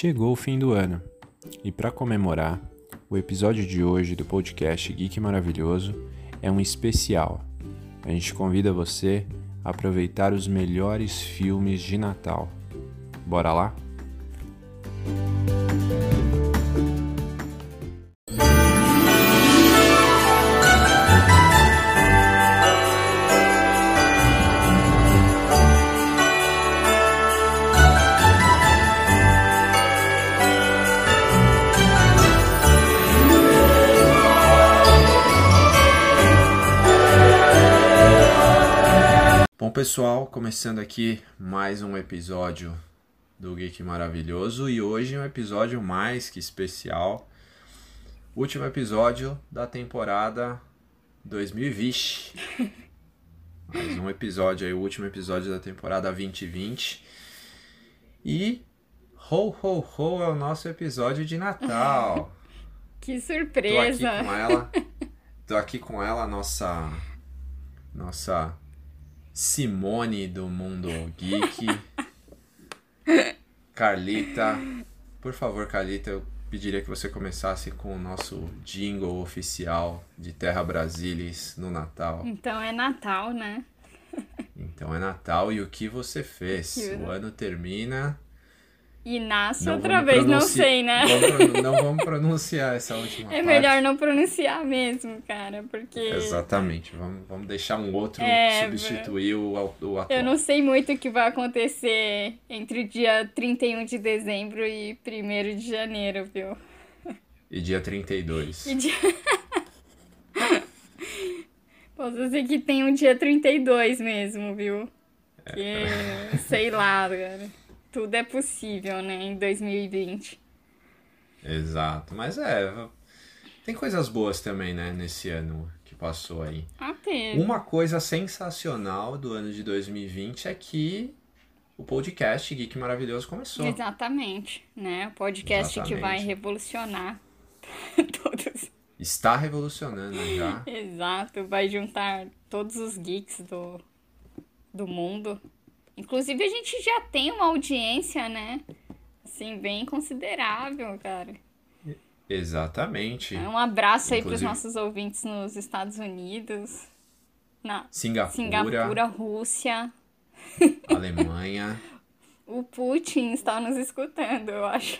Chegou o fim do ano e para comemorar, o episódio de hoje do podcast Geek Maravilhoso é um especial. A gente convida você a aproveitar os melhores filmes de Natal. Bora lá? Pessoal, começando aqui mais um episódio do Geek Maravilhoso e hoje um episódio mais que especial. Último episódio da temporada 2020. mais um episódio aí, o último episódio da temporada 2020. E Ho Ho Ho é o nosso episódio de Natal. Que Tô aqui surpresa! com ela. Tô aqui com ela, nossa nossa Simone do mundo geek. Carlita, por favor, Carlita, eu pediria que você começasse com o nosso jingle oficial de Terra Brasilis no Natal. Então é Natal, né? Então é Natal e o que você fez? Que O ano termina. E nasce Não outra vez, não sei, né? Vamos não vamos pronunciar essa última É parte. melhor não pronunciar mesmo, cara, porque Exatamente. Vamos, vamos deixar um outro É, substituir o, o atual. eu não sei muito o que vai acontecer entre o dia 31 de dezembro e 1 de janeiro, viu? E dia 32. E dia... Posso ser que tem um dia 32 mesmo, viu? Que, sei lá, cara. Tudo é possível, né, em 2020. Exato. Mas é. Tem coisas boas também, né, nesse ano que passou aí. Ah, teve. Uma coisa sensacional do ano de 2020 é que o podcast Geek Maravilhoso começou. Exatamente, né? O podcast que vai Exatamente. revolucionar todos. Está revolucionando já. Exato, vai juntar todos os geeks do, do mundo. Inclusive, a gente já tem uma audiência, né? Assim, bem considerável, cara. Exatamente. Um abraço aí para os nossos ouvintes nos Estados Unidos, na Singapura, Singapura, Rússia. Alemanha. O Putin está nos escutando, eu acho.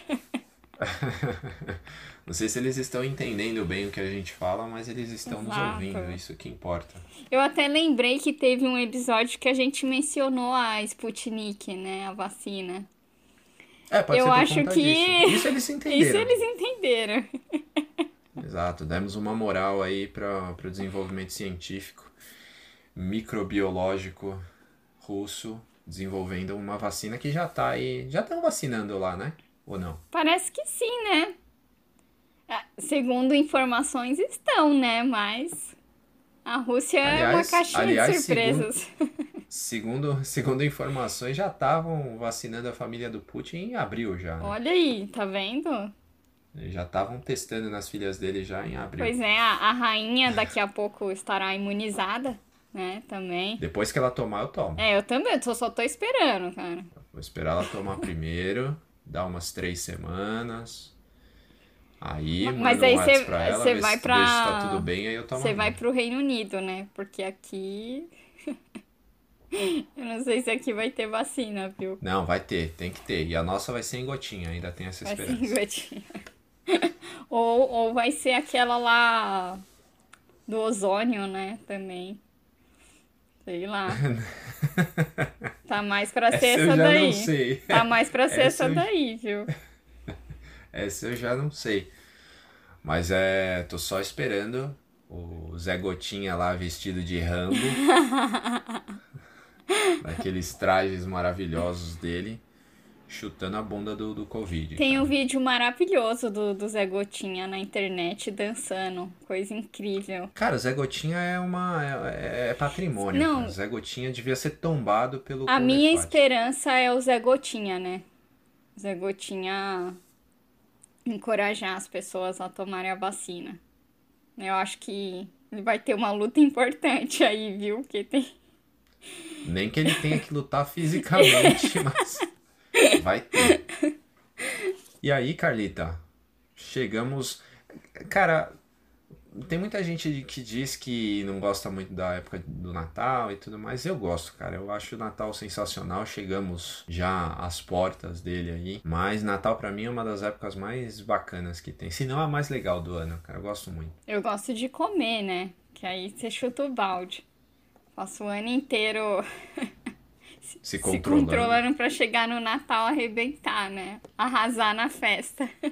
Não sei se eles estão entendendo bem o que a gente fala, mas eles estão nos Exato. ouvindo, isso que importa. Eu até lembrei que teve um episódio que a gente mencionou a Sputnik, né? A vacina. É, pode Eu ser acho que- disso. Isso eles entenderam. Isso eles entenderam. Exato, demos uma moral aí para o desenvolvimento científico, microbiológico russo, desenvolvendo uma vacina que já tá aí. Já estão vacinando lá, né? Ou não? Parece que sim, né? Ah, Segundo informações estão, né? Mas a Rússia é uma Aliás- caixinha aliás, de surpresas. Segundo, segundo informações, já estavam vacinando a família do Putin em abril já. né? Olha aí, tá vendo? Já estavam testando nas filhas dele já em abril. Pois é, a, a rainha daqui a pouco estará imunizada, né? Também. Depois que ela tomar, eu tomo. É, eu também, eu só tô esperando, cara. Vou esperar ela tomar primeiro, dar umas três semanas. Aí, Mas aí um cê- WhatsApp pra ela, cê vai se, pra- ver se tá tudo bem, aí eu tomo. Você vai pro Reino Unido, né? Porque aqui. eu não sei se aqui vai ter vacina, viu? Não, vai ter, tem que ter. E a nossa vai ser em gotinha, ainda tem essa Vai ser esperança. gotinha. ou, ou vai ser aquela lá do ozônio, né? Também. Sei lá. Tá mais pra ser Essa essa, daí. não sei. Tá mais pra ser Essa essa, eu- daí, viu? Essa eu já não sei. Mas é. tô só esperando o Zé Gotinha lá vestido de Rambo. daqueles trajes maravilhosos dele. Chutando a bunda do, do Covid. Tem um vídeo maravilhoso do, do Zé Gotinha na internet dançando. Coisa incrível. Cara, o Zé Gotinha é uma. É, é patrimônio. Não. cara. O Zé Gotinha devia ser tombado pelo. A minha esperança é o Zé Gotinha, né? Zé Gotinha encorajar as pessoas a tomarem a vacina. Eu acho que vai ter uma luta importante aí, viu? Porque tem. Nem que ele tenha que lutar fisicamente, mas vai ter. E aí, Carlita, chegamos. Cara, tem muita gente que diz que não gosta muito da época do Natal e tudo mais. Eu gosto, cara. Eu acho o Natal sensacional. Chegamos já às portas dele aí. Mas Natal pra mim é uma das épocas mais bacanas que tem. Se não a mais legal do ano, cara. Eu gosto muito. Eu gosto de comer, né? Que aí você chuta o balde. Passo o ano inteiro Se se controlando. controlando pra chegar no Natal arrebentar, né? Arrasar na festa.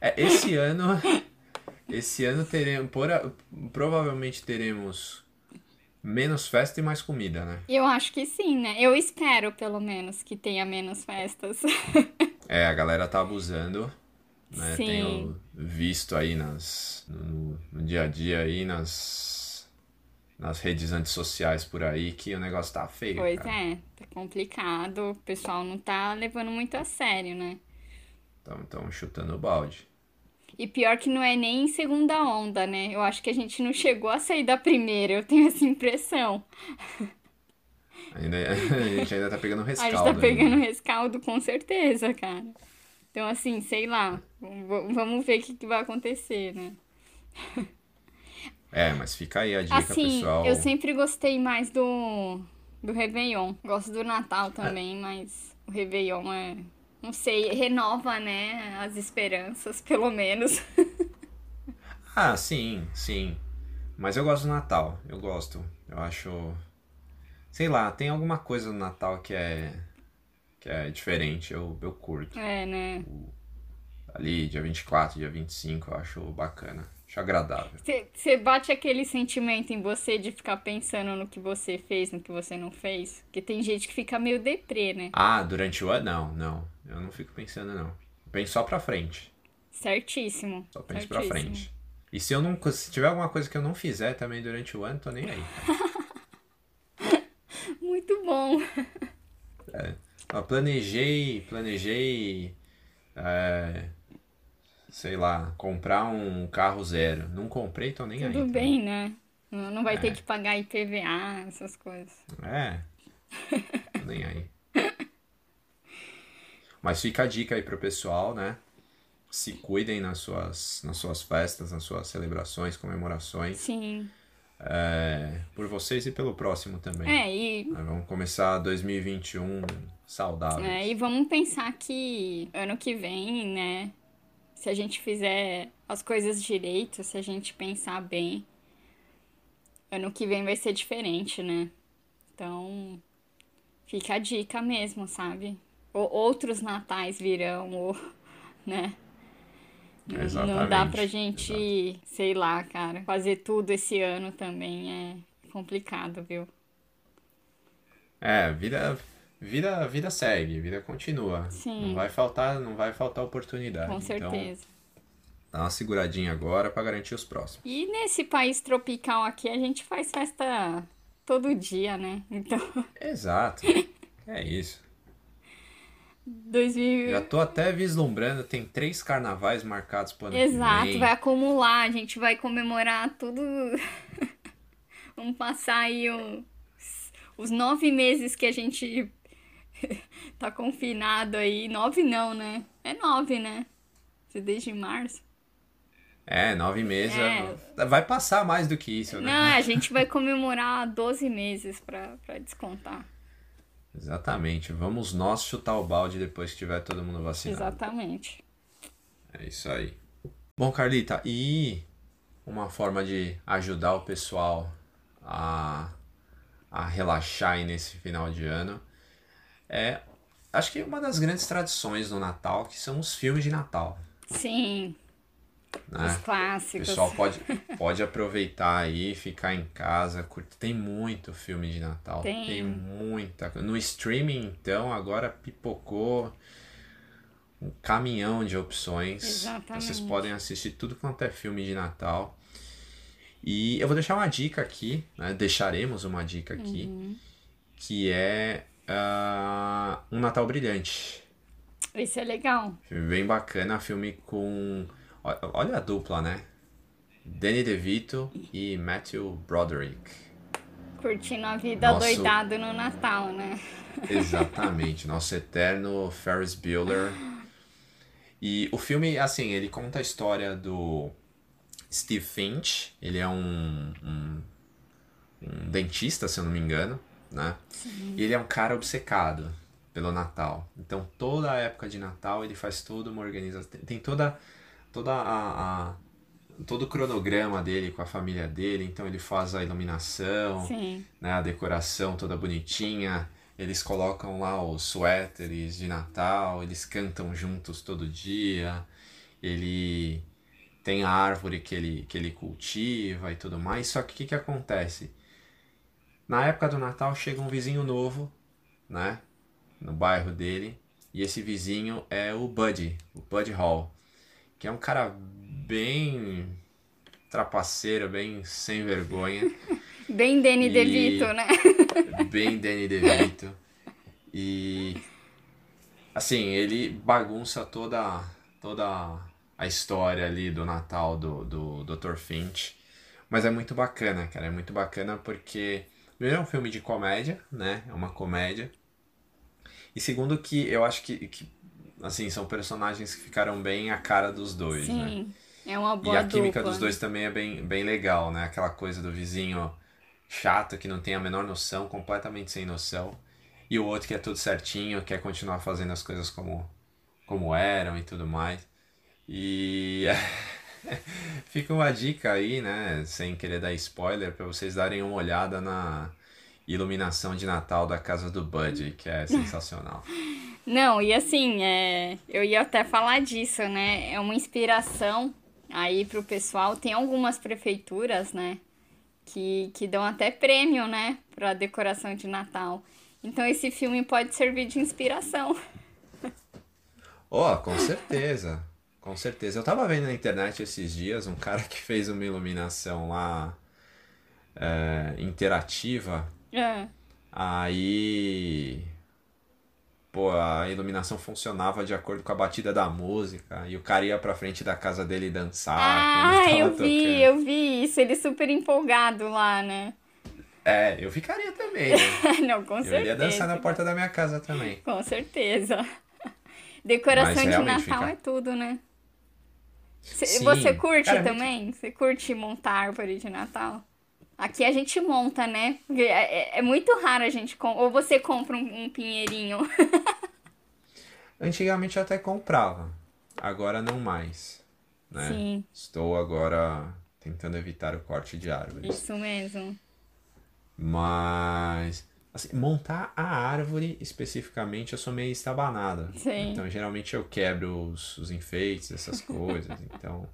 É, esse ano, esse ano teremos, pora- provavelmente teremos menos festa e mais comida, né? Eu acho que sim, né? Eu espero, pelo menos, que tenha menos festas. É, a galera tá abusando, né? Sim. Tenho visto aí nas, no, no dia a dia aí, nas, nas redes antissociais por aí, que o negócio tá feio, Pois cara. é, tá complicado. O pessoal não tá levando muito a sério, né? Estão chutando o balde. E pior que não é nem segunda onda, né? Eu acho que a gente não chegou a sair da primeira, eu tenho essa impressão. Ainda, a gente ainda tá pegando A rescaldo. gente tá ainda. pegando rescaldo com certeza, cara. Então, assim, sei lá. Vamos ver o que, que vai acontecer, né? É, mas fica aí a dica, Assim, pessoal. eu sempre gostei mais do, do Réveillon. Gosto do Natal também, mas o Réveillon é. Não sei, renova, né? As esperanças, pelo menos. Ah, sim, sim. Mas eu gosto do Natal. Eu gosto. Eu acho. Sei lá, tem alguma coisa no Natal que é. que é diferente. Eu, eu curto. É, né? Ali, dia 24, dia 25, eu acho bacana. Acho agradável. Você bate aquele sentimento em você de ficar pensando no que você fez, no que você não fez? Porque tem gente que fica meio deprê, né? Ah, durante o ano? Não, não. Eu não fico pensando, não. Eu penso só pra frente. Certíssimo. Só penso pra certíssimo. frente. E se eu não. Se tiver alguma coisa que eu não fizer também durante o ano, tô nem aí. Muito bom. Eu planejei, planejei, é, sei lá, comprar um carro zero. Não comprei, tô nem aí. Tudo bem, né? Não não vai ter que pagar IPVA, essas coisas. É, tô nem aí. Mas fica a dica aí pro pessoal, né? Se cuidem nas suas, nas suas festas, nas suas celebrações, comemorações. Sim. É, por vocês e pelo próximo também. É, e, Vamos começar 2021 saudável. é, e vamos pensar que ano que vem, né? Se a gente fizer as coisas direito, se a gente pensar bem, ano que vem vai ser diferente, né? Então, fica a dica mesmo, sabe? Ou outros natais virão, ou, né? Não- Não dá Exatamente, pra gente, sei lá, cara, fazer tudo esse ano também é complicado, viu? É, vida, vida, vida segue, vida continua. Sim. Não vai faltar, não vai faltar oportunidade. Com Então, certeza. dá uma seguradinha agora pra garantir os próximos. E nesse país tropical aqui, a gente faz festa todo dia, né? Então, Exato. É isso. 2000... Já tô até vislumbrando, tem três carnavais marcados pro ano Exato, vai acumular, a gente vai comemorar tudo. Vamos passar aí os, os nove meses que a gente tá confinado aí. Nove não, né? É nove, né? Se Desde março. É, nove meses. É. Vai passar mais do que isso, né? Não, a gente vai comemorar 12 meses pra, pra descontar. Exatamente. Vamos nós chutar o balde depois que tiver todo mundo vacinado. Exatamente. É isso aí. Bom, Carlita, e uma forma de ajudar o pessoal a, a relaxar aí nesse final de ano é, acho que uma das grandes tradições do Natal, que são os filmes de Natal. Sim. Né? Os clássicos. O pessoal pode, pode aproveitar aí, ficar em casa, curtir. Tem muito filme de Natal. Tem. Tem muita. No streaming, então, agora pipocou um caminhão de opções. Exatamente. Vocês podem assistir tudo quanto é filme de Natal. E eu vou deixar uma dica aqui, né? deixaremos uma dica aqui, Uhum. que é ah, Um Natal Brilhante. Esse é legal. Filme bem bacana, filme com. Olha a dupla, né? Danny DeVito e Matthew Broderick. Curtindo a vida Nosso- doidado no Natal, né? Exatamente, nosso eterno Ferris Bueller. E o filme, assim, ele conta a história do Steve Finch. Ele é um, um, um dentista, se eu não me engano, né? E ele é um cara obcecado pelo Natal. Então, toda a época de Natal, ele faz toda uma organização. Tem, tem toda, toda a, a- todo o cronograma dele com a família dele. Então, ele faz a iluminação Sim. né, a decoração toda bonitinha. Eles colocam lá os suéteres de Natal, eles cantam juntos todo dia. Ele tem a árvore que ele, que ele cultiva e tudo mais. Só que o que, que acontece? Na época do Natal chega um vizinho novo, né? No bairro dele. E esse vizinho é o Buddy, o Buddy Hall. Que é um cara bem trapaceiro, bem sem vergonha. Bem Danny E- DeVito, né? bem Danny DeVito. E assim, ele bagunça toda toda a história ali do Natal do, do Dr. Finch. Mas é muito bacana, cara. É muito bacana porque primeiro é um filme de comédia, né? É uma comédia. E segundo que eu acho que, que assim, são personagens que ficaram bem a cara dos dois, né? Sim. É uma E boa a química dupla. dos dois também é bem, bem legal, né? Aquela coisa do vizinho chato que não tem a menor noção, completamente sem noção. E o outro que é tudo certinho, quer continuar fazendo as coisas como, como eram e tudo mais. E fica uma dica aí, né? Sem querer dar spoiler, para vocês darem uma olhada na iluminação de Natal da casa do Buddy, que é sensacional. Não, e assim, é, eu ia até falar disso, né? É uma inspiração aí pro pessoal. Tem algumas prefeituras, né? Que, que dão até prêmio, né? Pra decoração de Natal. Então esse filme pode servir de inspiração. Oh, com certeza. Com certeza. Eu tava vendo na internet esses dias um cara que fez uma iluminação lá é, interativa. É. Aí. Pô, a iluminação funcionava de acordo com a batida da música. E o cara ia pra frente da casa dele dançar. Ah, eu vi, tocando. eu vi isso. Ele super empolgado lá, né? É, eu ficaria também, né? Não, com Eu certeza. iria dançar na porta da minha casa também. Com certeza. Decoração Mas de Natal fica- é tudo, né? Sim. Você curte Cara, é muito- também? Você curte montar árvore de Natal? Aqui a gente monta, né? Porque É, é- é muito raro a gente... Com... Ou você compra um, um pinheirinho. Antigamente eu até comprava. Agora não mais. Né? Sim, Estou agora tentando evitar o corte de árvores. isso mesmo. Mas assim, montar a árvore especificamente eu sou meio estabanada. Sim. Então geralmente eu quebro os, os enfeites, essas coisas. Então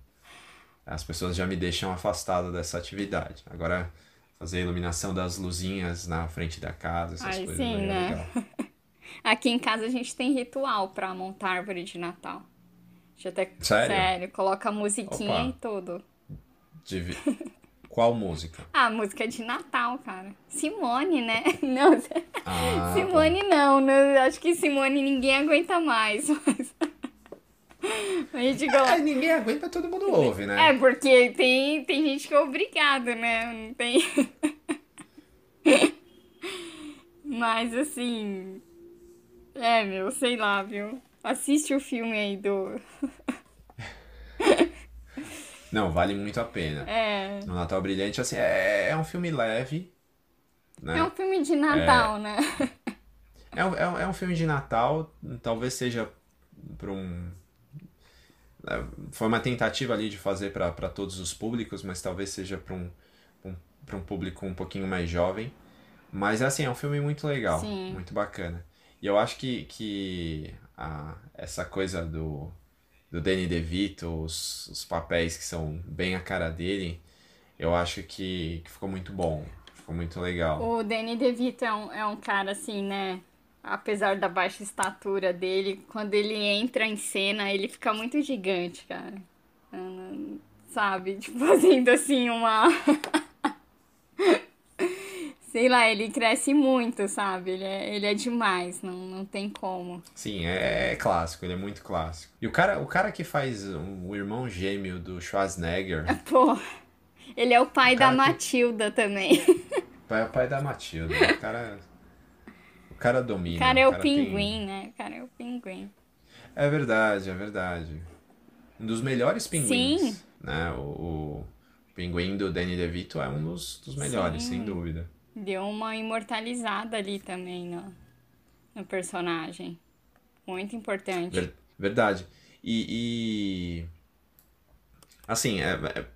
as pessoas já me deixam afastado dessa atividade. Agora fazer a iluminação das luzinhas na frente da casa, essas Ai, coisas sim, é né? legal. Aqui em casa a gente tem ritual pra montar árvore de Natal. A gente até... Sério? Sério, coloca a musiquinha Opa. e tudo. De... Qual música? Ah, música de Natal, cara. Simone, né? Não, Ah, Simone não, né? Acho que Simone ninguém aguenta mais. Mas... A gente bom. gosta. Ah, ninguém aguenta, todo mundo ouve, né? É, porque tem, tem gente que é obrigado, né? Não tem. Mas assim. É, meu, sei lá, viu? Assiste o filme aí do. Não, vale muito a pena. É. No Natal Brilhante, assim, é, é um filme leve, né? É um filme de Natal, né? É um, é um, é um filme de Natal, talvez seja para um. é, Foi uma tentativa ali de fazer para todos os públicos, mas talvez seja para um, um, pra um público um pouquinho mais jovem. Mas assim, é um filme muito legal, Sim. muito bacana. E eu acho que, que a, essa coisa do do Danny DeVito, os, os papéis que são bem a cara dele, eu acho que, que ficou muito bom. Ficou muito legal. O Danny DeVito é um, é um cara assim, né? Apesar da baixa estatura dele, quando ele entra em cena, ele fica muito gigante, cara. Sabe? Tipo, fazendo assim uma. Sei lá, ele cresce muito, sabe? Ele é, ele é demais, não, não tem como. Sim, é, é clássico, ele é muito clássico. E o cara, o cara que faz o irmão gêmeo do Schwarzenegger. Pô, ele é o pai o da Matilda que... também. Pai, é o pai da Matilda. O cara. O cara domina. O cara é o, o cara pinguim, tem... né? O cara é o pinguim. É verdade, é verdade. Um dos melhores pinguins. Sim. Né? O, o pinguim do Danny DeVito é um dos, dos melhores, Sim. sem dúvida. Deu uma imortalizada ali também no, no personagem. Muito importante. Ver, verdade. E, e. assim, é, é,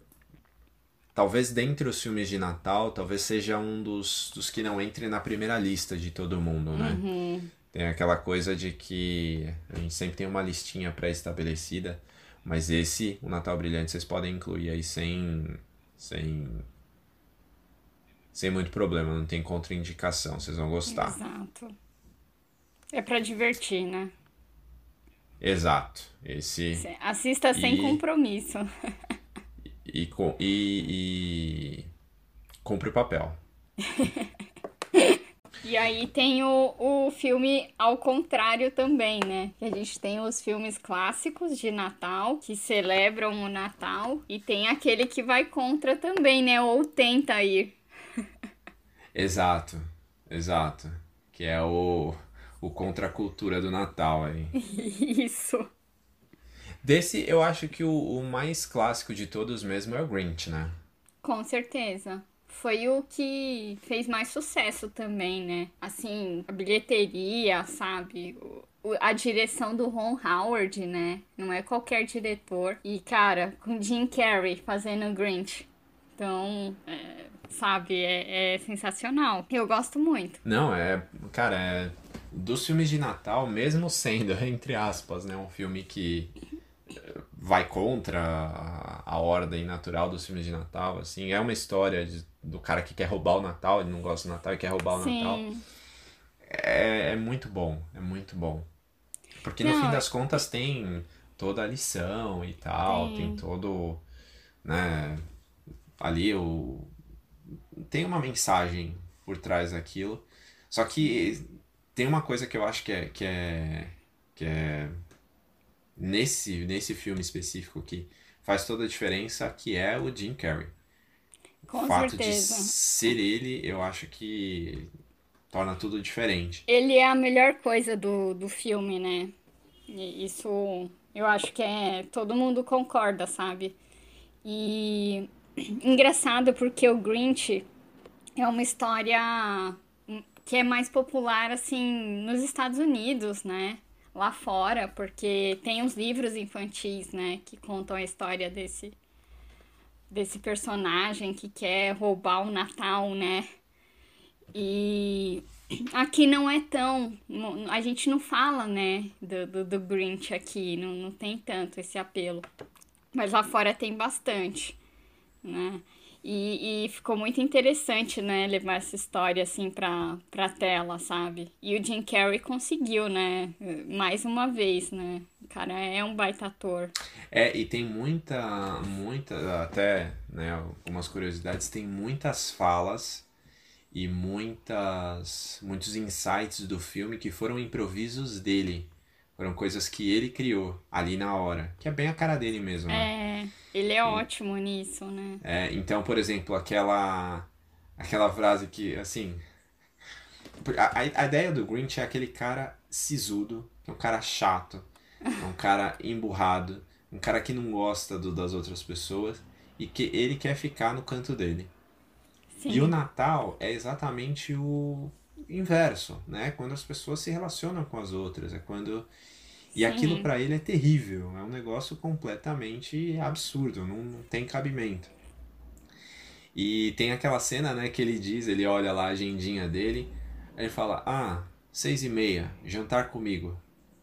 talvez dentre os filmes de Natal, talvez seja um dos, dos que não entre na primeira lista de todo mundo, né? Uhum. Tem aquela coisa de que a gente sempre tem uma listinha pré-estabelecida, mas esse, o Natal Brilhante, vocês podem incluir aí sem, sem sem muito problema, não tem contraindicação, vocês vão gostar. Exato. É para divertir, né? Exato. Esse. Assista sem e... compromisso. e, e, e, e compre o papel. e aí tem o, o filme ao contrário também, né? Que a gente tem os filmes clássicos de Natal, que celebram o Natal, e tem aquele que vai contra também, né? Ou tenta ir. Exato, exato. Que é o, o contracultura do Natal aí. Isso. Desse, eu acho que o, o mais clássico de todos mesmo é o Grinch, né? Com certeza foi o que fez mais sucesso também, né? Assim, a bilheteria, sabe? O, a direção do Ron Howard, né? Não é qualquer diretor. E, cara, com Jim Carrey fazendo Grinch. Então, é, sabe? É, é sensacional. Eu gosto muito. Não, é. Cara, é. Dos filmes de Natal, mesmo sendo, entre aspas, né, um filme que vai contra a, a ordem natural dos filmes de Natal, assim, é uma história de, do cara que quer roubar o Natal, ele não gosta do Natal e quer roubar o Sim. Natal. É, é muito bom, é muito bom. Porque no não, fim das contas tem toda a lição e tal, tem, tem todo, né, ali o tem uma mensagem por trás daquilo. Só que tem uma coisa que eu acho que é que é que é nesse nesse filme específico que faz toda a diferença, que é o Jim Carrey. Com o fato certeza. de ser ele, eu acho que torna tudo diferente. Ele é a melhor coisa do, do filme, né? Isso eu acho que é todo mundo concorda, sabe? E engraçado porque o Grinch é uma história que é mais popular assim nos Estados Unidos, né? Lá fora, porque tem uns livros infantis, né, que contam a história desse desse personagem que quer roubar o Natal, né? E aqui não é tão. A gente não fala, né, do, do, do Grinch aqui, não, não tem tanto esse apelo. Mas lá fora tem bastante né? E, e, ficou muito interessante, né, levar essa história, assim, pra, pra tela, sabe? E o Jim Carrey conseguiu, né, mais uma vez, né? O cara é um baita ator. É, e tem muita, muita, até, né, algumas curiosidades, tem muitas falas e muitas, muitos insights do filme que foram improvisos dele. Foram coisas que ele criou ali na hora. Que é bem a cara dele mesmo, né? É, ele é ótimo nisso, né? É, então, por exemplo, aquela. Aquela frase que, assim. A, a ideia do Grinch é aquele cara sisudo, que é um cara chato, é um cara emburrado, um cara que não gosta do, das outras pessoas e que ele quer ficar no canto dele. Sim. E o Natal é exatamente o inverso, né? Quando as pessoas se relacionam com as outras, é quando e Sim. aquilo para ele é terrível, é um negócio completamente absurdo, não, não tem cabimento. E tem aquela cena, né, que ele diz, ele olha lá a agendinha dele, aí ele fala, ah, seis e meia, jantar comigo.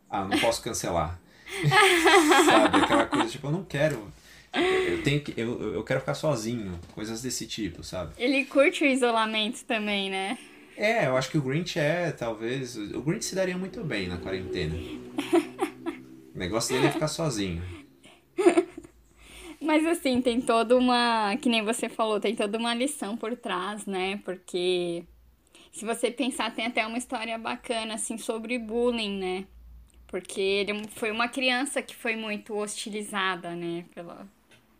Ah, não posso cancelar. Sabe? Aquela coisa, tipo, eu não quero. Eu, tenho que, eu, eu quero ficar sozinho. Coisas desse tipo, sabe? Ele curte o isolamento também, né? É, eu acho que o Grinch é, talvez. O Grinch se daria muito bem na quarentena. o negócio dele é ficar sozinho. Mas assim, tem toda uma. Que nem você falou, tem toda uma lição por trás, né? Porque se você pensar, tem até uma história bacana, assim, sobre bullying, né? Porque ele foi uma criança que foi muito hostilizada, né? Pela,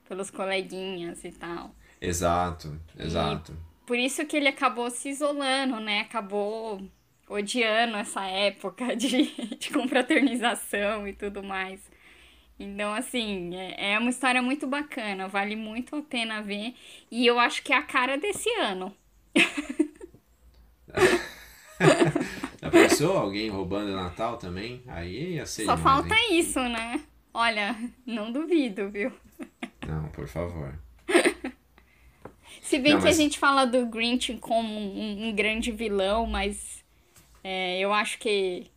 pelos coleguinhas e tal. Exato, exato. E por isso que ele acabou se isolando, né? Acabou odiando essa época de, de confraternização e tudo mais. Então, assim, é, é uma história muito bacana, vale muito a pena ver. E eu acho que é a cara desse ano. Já pensou alguém roubando o Natal também? Aí ia ser Só demais, falta hein? isso, né? Olha, não duvido, viu? Não, por favor. Se bem Não, que mas- a gente fala do Grinch como um, um grande vilão, mas é, eu acho que,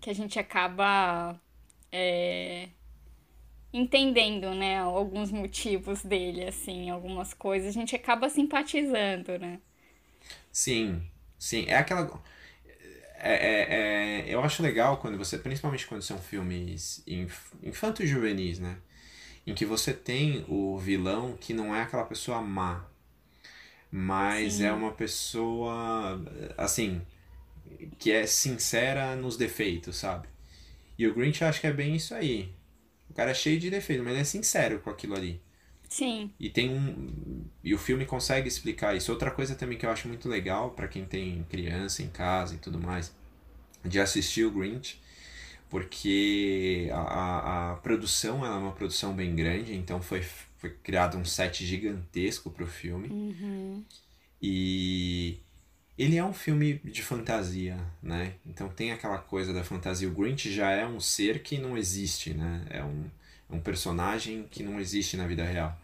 que a gente acaba é, entendendo, né, alguns motivos dele, assim, algumas coisas, a gente acaba simpatizando, né? Sim, sim. É aquela. É, é, é- eu acho legal quando você, principalmente quando são filmes inf, infantos juvenis, né? Em que você tem o vilão que não é aquela pessoa má, mas Sim. é uma pessoa, assim, que é sincera nos defeitos, sabe? E o Grinch acho que é bem isso aí. O cara é cheio de defeitos, mas ele é sincero com aquilo ali. Sim, E tem um. E o filme consegue explicar isso. Outra coisa também que eu acho muito legal pra quem tem criança em casa e tudo mais, de assistir o Grinch, porque a, a, a produção ela é uma produção bem grande, então foi, foi criado um set gigantesco pro filme. E ele é um filme de fantasia, né? Então tem aquela coisa da fantasia. O Grinch já é um ser que não existe, né? É um, é um personagem que não existe na vida real.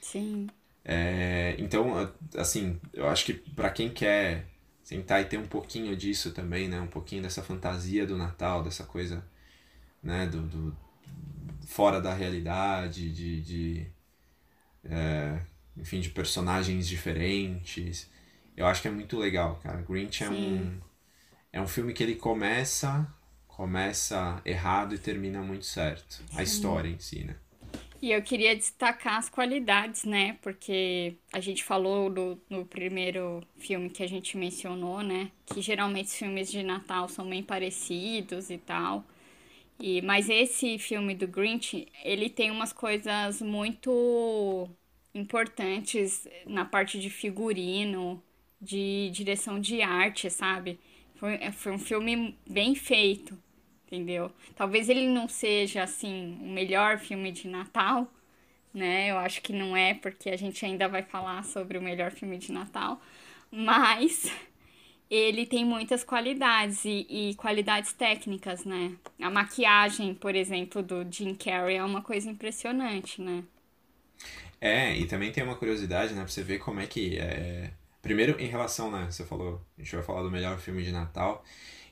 sim, É, então, assim, eu acho que pra quem quer sentar e ter um pouquinho disso também, né? Um pouquinho dessa fantasia do Natal, dessa coisa, né? Do, do- fora da realidade, de, de é, enfim, de personagens diferentes. Eu acho que é muito legal, cara. Grinch é um, Sim. é um filme que ele começa, começa errado e termina muito certo. A história em si, né? E eu queria destacar as qualidades, né? Porque a gente falou do, no primeiro filme que a gente mencionou, né? Que geralmente os filmes de Natal são bem parecidos e tal. E, mas esse filme do Grinch, ele tem umas coisas muito importantes na parte de figurino, de direção de arte, sabe? Foi, foi um filme bem feito entendeu? Talvez ele não seja assim o melhor filme de Natal, né? Eu acho que não é, porque a gente ainda vai falar sobre o melhor filme de Natal, mas ele tem muitas qualidades e, e qualidades técnicas, né? A maquiagem, por exemplo, do Jim Carrey é uma coisa impressionante, né? É, e também tem uma curiosidade, né, pra você ver como é que é... Primeiro, em relação, né, você falou, a gente vai falar do melhor filme de Natal,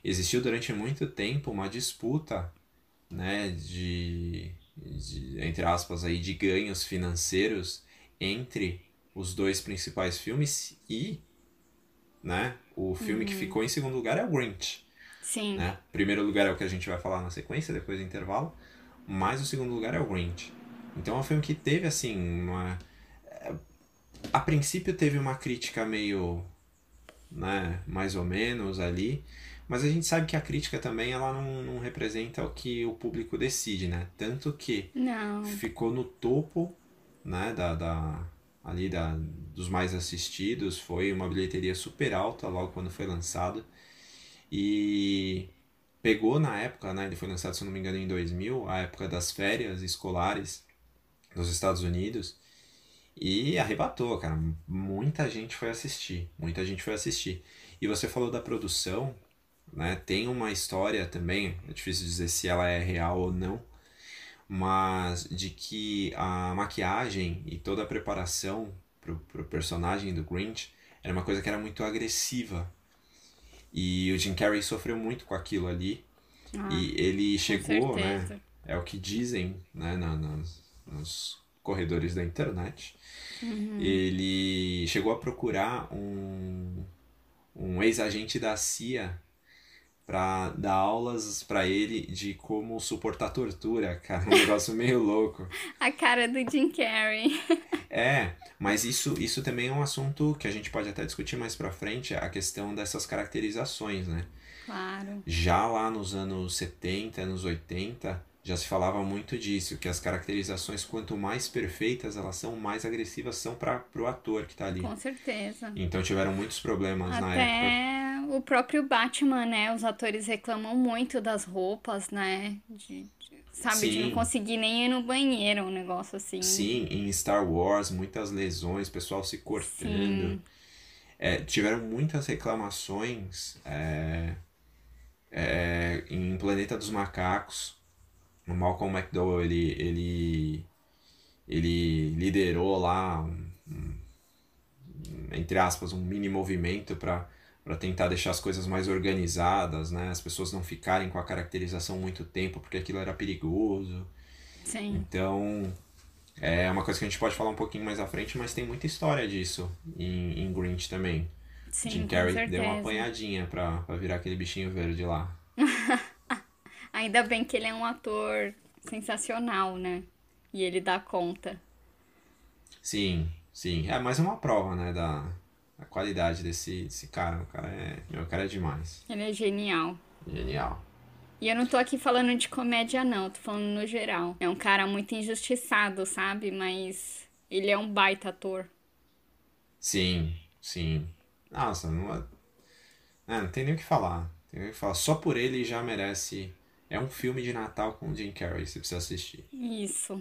existiu durante muito tempo uma disputa, né, de, de, entre aspas aí, de ganhos financeiros entre os dois principais filmes e, né, o filme que ficou em segundo lugar é o Grinch, Sim, né? Primeiro lugar é o que a gente vai falar na sequência, depois do intervalo, mas o segundo lugar é o Grinch. Então é um filme que teve, assim, uma... é, A princípio teve uma crítica meio, né, mais ou menos ali, mas a gente sabe que a crítica também, ela não, não representa o que o público decide, né? Tanto que não, ficou no topo, né, da, da ali da, dos mais assistidos, foi uma bilheteria super alta logo quando foi lançado. E pegou na época, né, ele foi lançado, se não me engano, em 2000, a época das férias escolares nos Estados Unidos. E arrebatou, cara. Muita gente foi assistir, muita gente foi assistir. E você falou da produção, né? Tem uma história também, é difícil dizer se ela é real ou não, mas de que a maquiagem e toda a preparação pro, pro personagem do Grinch era uma coisa que era muito agressiva. E o Jim Carrey sofreu muito com aquilo ali. Ah, e ele chegou, né? é o que dizem né, na, nas, nos corredores da internet. Uhum. Ele chegou a procurar um, um ex-agente da CIA para dar aulas para ele de como suportar tortura, cara, um negócio meio louco. A cara do Jim Carrey. É, mas isso, isso também é um assunto que a gente pode até discutir mais pra frente, a questão dessas caracterizações, né? Claro. Já lá nos anos 70, anos 80, já se falava muito disso, que as caracterizações, quanto mais perfeitas elas são, mais agressivas são para o ator que tá ali. Com certeza. Então tiveram muitos problemas na época. O próprio Batman, né? Os atores reclamam muito das roupas, né? De, de- sabe, de não Sim. conseguir nem ir no banheiro, um negócio assim. Sim, em Star Wars, muitas lesões, pessoal se cortando. Sim. É, tiveram muitas reclamações é, é, em Planeta dos Macacos. O Malcolm McDowell, ele, ele, ele liderou lá, um, um, entre aspas, um mini movimento para para tentar deixar as coisas mais organizadas, né? As pessoas não ficarem com a caracterização muito tempo, porque aquilo era perigoso. Sim. Então, é uma coisa que a gente pode falar um pouquinho mais à frente, mas tem muita história disso em, em Grinch também. Sim, Jim Carrey deu uma apanhadinha pra, pra virar aquele bichinho verde lá. Ainda bem que ele é um ator sensacional, né? E ele dá conta. Sim, sim. É mais uma prova, né, da, da qualidade desse, desse cara. O cara é, o cara é demais. Ele é genial. Genial. E eu não tô aqui falando de comédia, não, tô falando no geral. É um cara muito injustiçado, sabe? Mas ele é um baita ator. Sim, sim. Nossa, não, é- é, não tem nem o que falar. Tem nem o que falar. Só por ele já merece. É um filme de Natal com o Jim Carrey, você precisa assistir. Isso.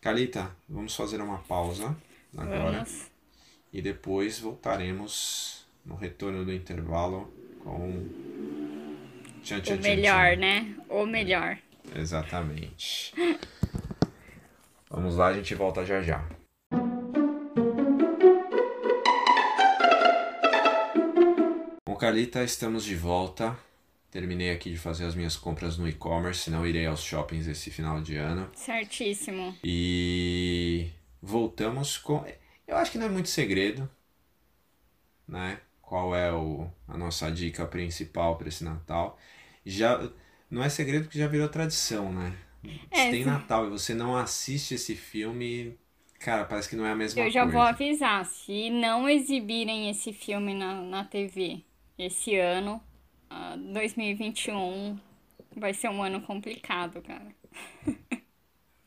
Calita, vamos fazer uma pausa agora. Vamos. E depois voltaremos no retorno do intervalo com. Tchan, tchan, O melhor, tchan. né? O melhor. Exatamente. Vamos lá, a gente volta já já. Bom, Carlita, estamos de volta. Terminei aqui de fazer as minhas compras no e-commerce, não irei aos shoppings esse final de ano. Certíssimo. E voltamos com. Eu acho que não é muito segredo, né? Qual é o... a nossa dica principal para esse Natal? Já não é segredo porque já virou tradição, né? É, Se tem sim. Natal e você não assiste esse filme, cara, parece que não é a mesma Eu já coisa. vou avisar, se não exibirem esse filme na, na TV esse ano, ah, 2021 vai ser um ano complicado, cara.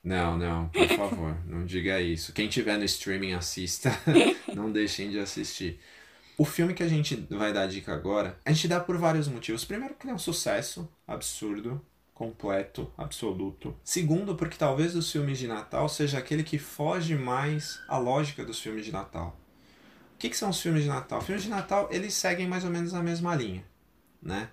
Não, não, por favor, não diga isso. Quem tiver no streaming, assista. não deixem de assistir. O filme que a gente vai dar dica agora, a gente dá por vários motivos. Primeiro, porque é um sucesso absurdo, completo, absoluto. Segundo, porque talvez dos filmes de Natal seja aquele que foge mais à lógica dos filmes de Natal. O que, que são os filmes de Natal? Filmes de Natal, eles seguem mais ou menos a mesma linha, né?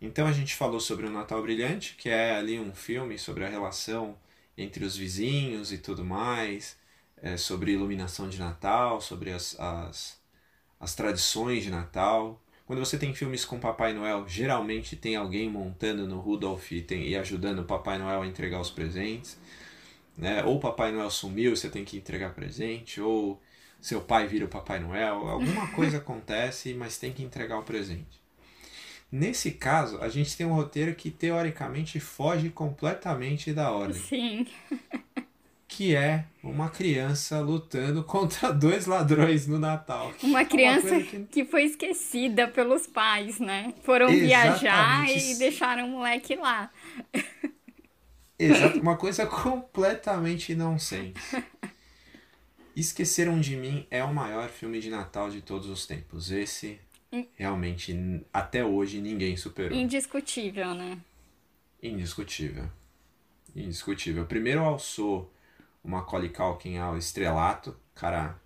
Então a gente falou sobre o Natal Brilhante, que é ali um filme sobre a relação entre os vizinhos e tudo mais, é, sobre iluminação de Natal, sobre as, as, as tradições de Natal. Quando você tem filmes com Papai Noel, geralmente tem alguém montando no Rudolph e, tem, e ajudando o Papai Noel a entregar os presentes. Né? Ou Papai Noel sumiu, você tem que entregar presente, ou seu pai vira o Papai Noel. Alguma coisa acontece, mas tem que entregar o presente. Nesse caso, a gente tem um roteiro que teoricamente foge completamente da ordem, Sim, que é uma criança lutando contra dois ladrões no Natal. uma criança coisa que- que foi esquecida pelos pais, né? Foram Exatamente viajar e deixaram o moleque lá. Exato, uma coisa completamente nonsense. Esqueceram de Mim é o maior filme de Natal de todos os tempos. Esse, realmente, até hoje, ninguém superou. Indiscutível, né? Indiscutível. Indiscutível. Primeiro alçou o Macaulay Culkin ao estrelato, cara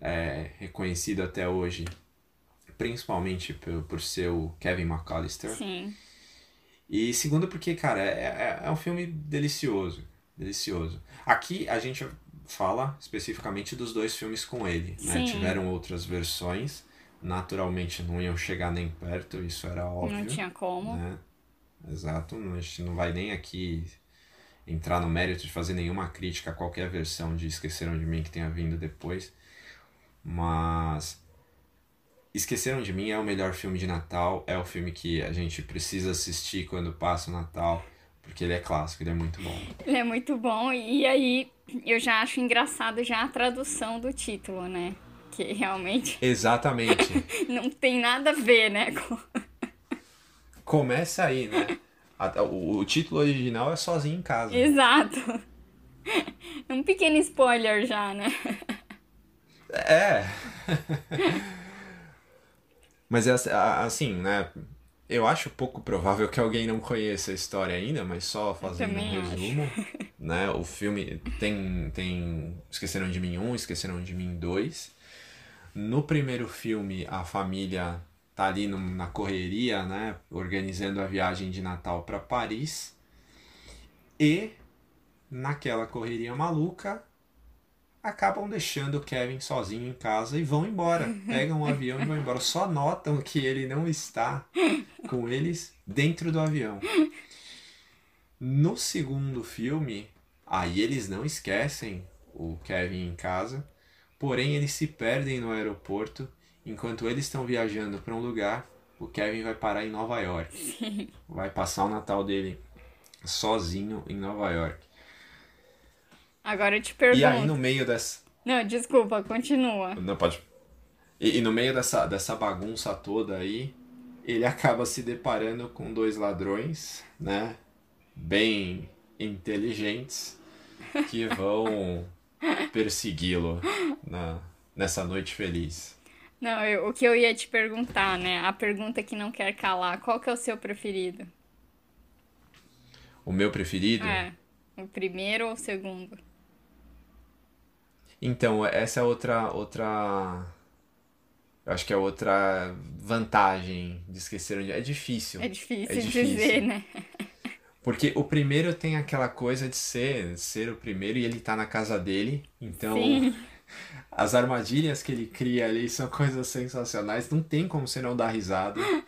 é, reconhecido até hoje, principalmente por, por ser o Kevin McAllister. Sim. E segundo porque, cara, é, é, é um filme delicioso. Delicioso. Aqui a gente fala especificamente dos dois filmes com ele. Né? Tiveram outras versões. Naturalmente não iam chegar nem perto, isso era óbvio. Não tinha como. né? exato. A gente não vai nem aqui entrar no mérito de fazer nenhuma crítica a qualquer versão de Esqueceram de Mim que tenha vindo depois. Mas Esqueceram de Mim é o melhor filme de Natal, é o filme que a gente precisa assistir quando passa o Natal, porque ele é clássico, ele é muito bom. Ele é muito bom, e aí eu já acho engraçado já a tradução do título, né? Que realmente. Exatamente. não tem nada a ver, né? Com... Começa aí, né? O, o título original é Sozinho em Casa. Exato. Um pequeno spoiler já, né? É. Mas é assim, né? Eu acho pouco provável que alguém não conheça a história ainda, mas só fazendo um resumo, acho. né? O filme tem tem Esqueceram de mim 1, Esqueceram de mim 2. No primeiro filme, a família tá ali no, na correria, né, organizando a viagem de Natal para Paris. E naquela correria maluca, acabam deixando o Kevin sozinho em casa e vão embora. Pegam um avião e vão embora. Só notam que ele não está com eles dentro do avião. No segundo filme, aí eles não esquecem o Kevin em casa, porém eles se perdem no aeroporto enquanto eles estão viajando para um lugar, o Kevin vai parar em Nova York. Sim. Vai passar o Natal dele sozinho em Nova York. Agora eu te pergunto. E aí no meio dessa. Não, desculpa, continua. Não pode. E, e no meio dessa, dessa bagunça toda aí, ele acaba se deparando com dois ladrões, né? Bem inteligentes, que vão persegui-lo na, nessa noite feliz. Não, eu, o que eu ia te perguntar, né? A pergunta que não quer calar. Qual que é o seu preferido? O meu preferido? É. O primeiro ou o segundo? Então, essa é outra outra eu acho que é outra vantagem de esquecer onde é difícil. É difícil, é difícil. dizer, né? Porque o primeiro tem aquela coisa de ser, ser o primeiro e ele tá na casa dele, então Sim as armadilhas que ele cria ali são coisas sensacionais. Não tem como você não dar risada.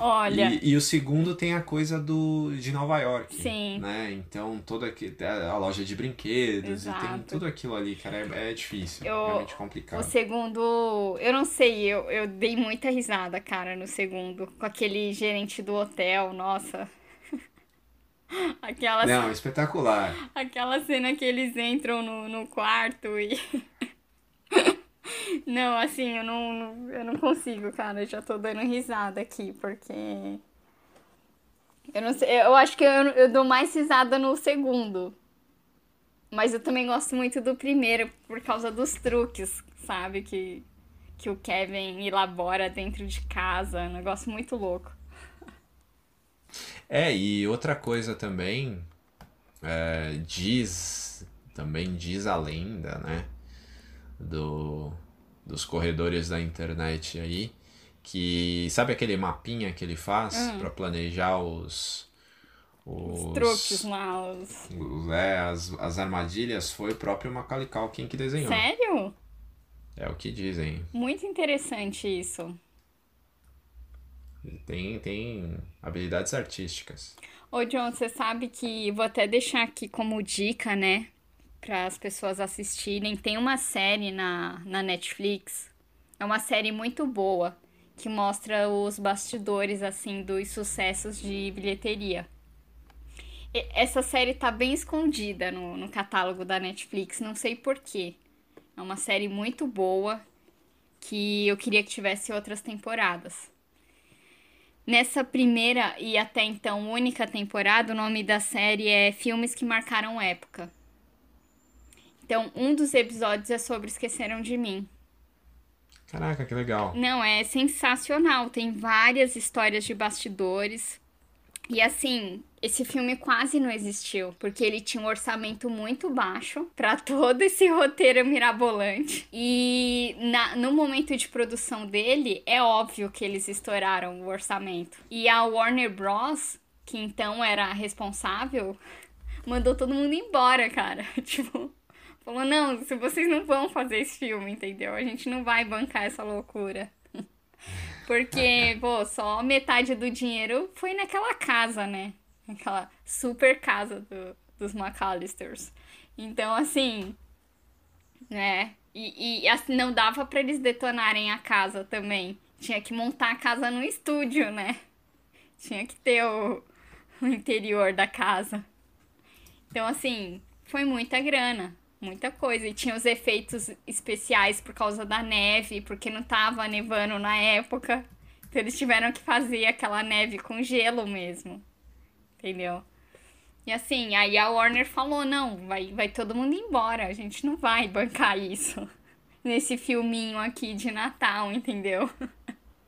Olha. E, e, o segundo tem a coisa do de Nova York. Sim. Né? Então, toda aqui, a loja de brinquedos Exato. e tem tudo aquilo ali, cara. É, é difícil. Eu, é realmente complicado. O segundo, eu não sei, eu, eu dei muita risada, cara, no segundo. Com aquele gerente do hotel, nossa. Aquela Não, espetacular. Aquela cena que eles entram no, no quarto e. não, assim, eu não, eu não consigo, cara. Eu já tô dando risada aqui, porque. Eu não sei, eu acho que eu, eu dou mais risada no segundo. Mas eu também gosto muito do primeiro por causa dos truques, sabe? Que, que o Kevin elabora dentro de casa. Um negócio muito louco. É, e outra coisa também, é, diz, também diz a lenda, né, do, dos corredores da internet aí, que sabe aquele mapinha que ele faz hum. para planejar os, os, os truques lá, os... é, as, as armadilhas, foi o próprio Macaulay Culkin que desenhou. Sério? É o que dizem. Muito interessante isso. Tem, tem habilidades artísticas. Ô, John, você sabe que vou até deixar aqui como dica, né? Para as pessoas assistirem. Tem uma série na, na Netflix. É uma série muito boa que mostra os bastidores, assim, dos sucessos de bilheteria. E essa série tá bem escondida no, no catálogo da Netflix, não sei porquê. É uma série muito boa que eu queria que tivesse outras temporadas. Nessa primeira e até então única temporada, o nome da série é Filmes que Marcaram Época. Então, um dos episódios é sobre Esqueceram de Mim. Caraca, que legal. Não, é sensacional. Tem várias histórias de bastidores. E assim, esse filme quase não existiu, porque ele tinha um orçamento muito baixo para todo esse roteiro mirabolante. E na, no momento de produção dele, é óbvio que eles estouraram o orçamento. E a Warner Bros., que então era responsável, mandou todo mundo embora, cara. tipo, falou: não, se vocês não vão fazer esse filme, entendeu? A gente não vai bancar essa loucura. Porque, pô, só metade do dinheiro foi naquela casa, né? Aquela super casa do, dos McAllisters. Então, assim, né? E, e assim, não dava para eles detonarem a casa também. Tinha que montar a casa no estúdio, né? Tinha que ter o, o interior da casa. Então, assim, foi muita grana, muita coisa. E tinha os efeitos especiais por causa da neve, porque não tava nevando na época. Então, eles tiveram que fazer aquela neve com gelo mesmo. Entendeu? E assim, aí a Warner falou: não, vai, vai todo mundo embora, a gente não vai bancar isso nesse filminho aqui de Natal, entendeu?